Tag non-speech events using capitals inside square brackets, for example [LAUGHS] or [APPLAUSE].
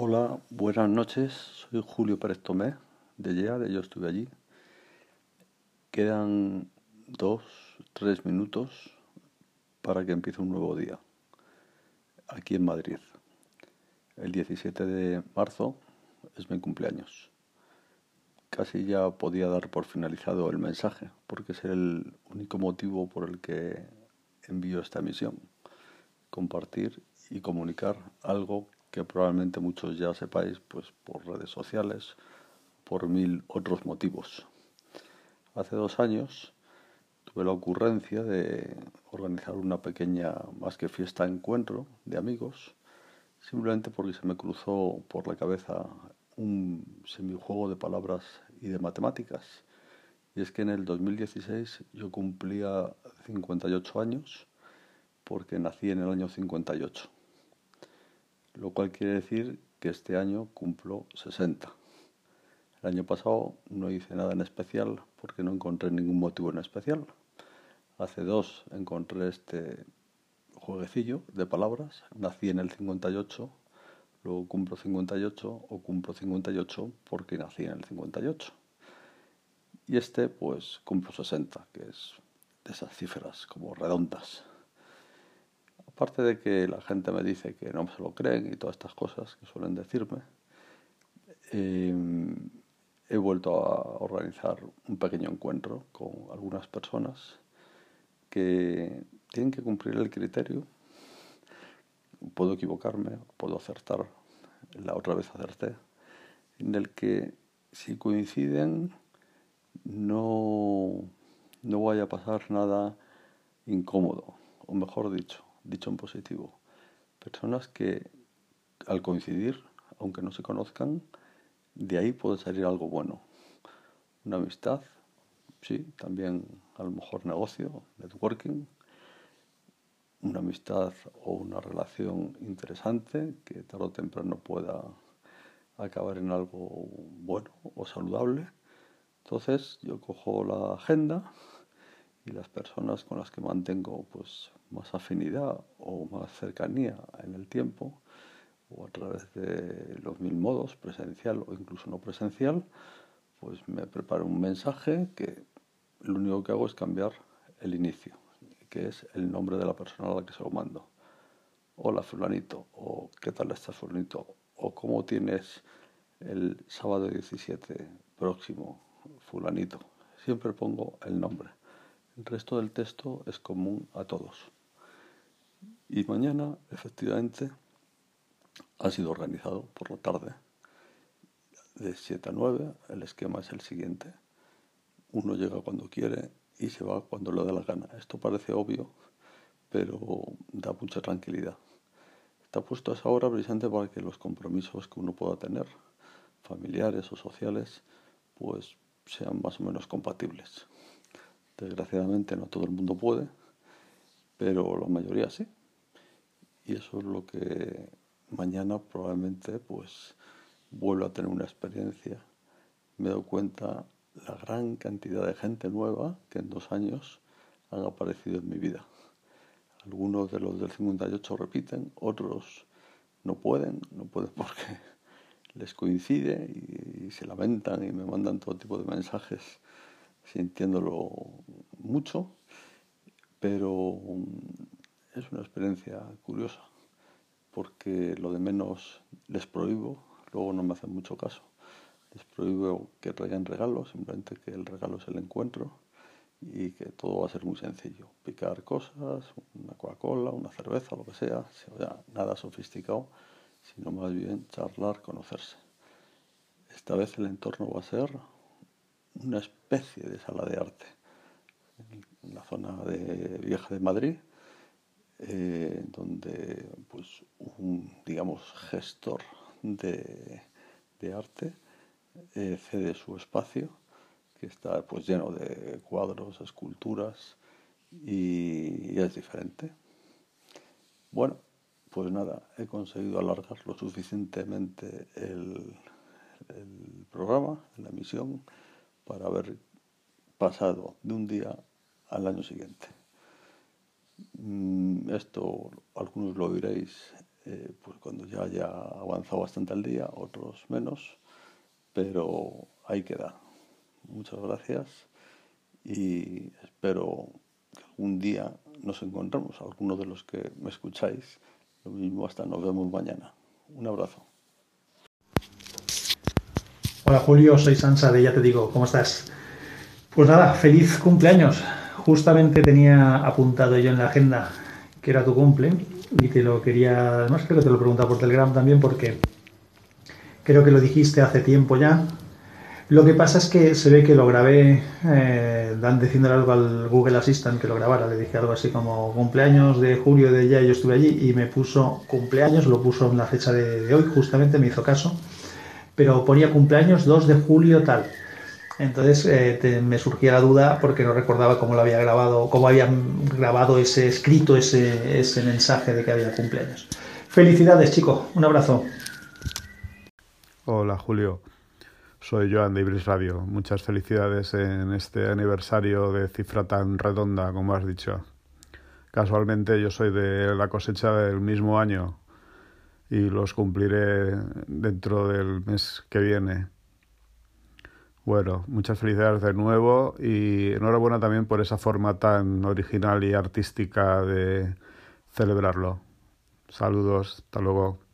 Hola, buenas noches. Soy Julio Pérez Tomé de YEA, de Yo Estuve Allí. Quedan dos, tres minutos para que empiece un nuevo día aquí en Madrid. El 17 de marzo es mi cumpleaños. Casi ya podía dar por finalizado el mensaje, porque es el único motivo por el que envío esta emisión. Compartir y comunicar algo que probablemente muchos ya sepáis pues por redes sociales, por mil otros motivos. Hace dos años tuve la ocurrencia de organizar una pequeña, más que fiesta, encuentro de amigos, simplemente porque se me cruzó por la cabeza un semijuego de palabras y de matemáticas. Y es que en el 2016 yo cumplía 58 años porque nací en el año 58 lo cual quiere decir que este año cumplo 60. El año pasado no hice nada en especial porque no encontré ningún motivo en especial. Hace dos encontré este jueguecillo de palabras. Nací en el 58, luego cumplo 58 o cumplo 58 porque nací en el 58. Y este pues cumplo 60, que es de esas cifras como redondas. Aparte de que la gente me dice que no se lo creen y todas estas cosas que suelen decirme, em, he vuelto a organizar un pequeño encuentro con algunas personas que tienen que cumplir el criterio. Puedo equivocarme, puedo acertar, la otra vez acerté, en el que si coinciden no, no vaya a pasar nada incómodo, o mejor dicho, dicho en positivo. Personas que al coincidir, aunque no se conozcan, de ahí puede salir algo bueno. Una amistad, sí, también a lo mejor negocio, networking, una amistad o una relación interesante que tarde o temprano pueda acabar en algo bueno o saludable. Entonces yo cojo la agenda y las personas con las que mantengo pues más afinidad o más cercanía en el tiempo o a través de los mil modos, presencial o incluso no presencial, pues me preparo un mensaje que lo único que hago es cambiar el inicio, que es el nombre de la persona a la que se lo mando. Hola fulanito, o qué tal estás fulanito, o cómo tienes el sábado 17 próximo fulanito. Siempre pongo el nombre. El resto del texto es común a todos. Y mañana, efectivamente, ha sido organizado por la tarde. De 7 a 9, el esquema es el siguiente. Uno llega cuando quiere y se va cuando le da la gana. Esto parece obvio, pero da mucha tranquilidad. Está puesto a esa hora precisamente para que los compromisos que uno pueda tener, familiares o sociales, pues sean más o menos compatibles. Desgraciadamente no todo el mundo puede, pero la mayoría sí. Y eso es lo que mañana probablemente pues vuelvo a tener una experiencia. Me doy cuenta la gran cantidad de gente nueva que en dos años han aparecido en mi vida. Algunos de los del 58 repiten, otros no pueden, no pueden porque [LAUGHS] les coincide y, y se lamentan y me mandan todo tipo de mensajes sintiéndolo mucho, pero mm, es una experiencia curiosa, porque lo de menos les prohíbo, luego no me hacen mucho caso. Les prohíbo que traigan regalos, simplemente que el regalo es el encuentro y que todo va a ser muy sencillo. Picar cosas, una Coca-Cola, una cerveza, lo que sea, sea, nada sofisticado, sino más bien charlar, conocerse. Esta vez el entorno va a ser una especie de sala de arte en la zona de Vieja de Madrid, eh, donde pues un digamos gestor de, arte eh, cede su espacio que está pues lleno de cuadros, esculturas y, es diferente. Bueno, pues nada, he conseguido alargar lo suficientemente el, el programa, la emisión para haber pasado de un día al año siguiente. Mm, esto algunos lo oiréis eh, pues cuando ya haya avanzado bastante al día, otros menos, pero ahí queda. Muchas gracias y espero que algún día nos encontremos, algunos de los que me escucháis. Lo mismo, hasta nos vemos mañana. Un abrazo. Hola Julio, soy Sansa de Ya Te Digo, ¿cómo estás? Pues nada, feliz cumpleaños. Justamente tenía apuntado yo en la agenda que era tu cumple y te lo quería, además creo que te lo preguntaba por Telegram también porque creo que lo dijiste hace tiempo ya. Lo que pasa es que se ve que lo grabé eh, diciéndole algo al Google Assistant que lo grabara. Le dije algo así como cumpleaños de julio de ya, yo estuve allí y me puso cumpleaños, lo puso en la fecha de hoy, justamente me hizo caso, pero ponía cumpleaños 2 de julio tal. Entonces eh, me surgía la duda porque no recordaba cómo lo había grabado, cómo había grabado ese escrito, ese, ese mensaje de que había cumpleaños. Felicidades, chico. Un abrazo. Hola, Julio. Soy Joan de Ibris Radio. Muchas felicidades en este aniversario de cifra tan redonda como has dicho. Casualmente yo soy de la cosecha del mismo año y los cumpliré dentro del mes que viene. Bueno, muchas felicidades de nuevo y enhorabuena también por esa forma tan original y artística de celebrarlo. Saludos, hasta luego.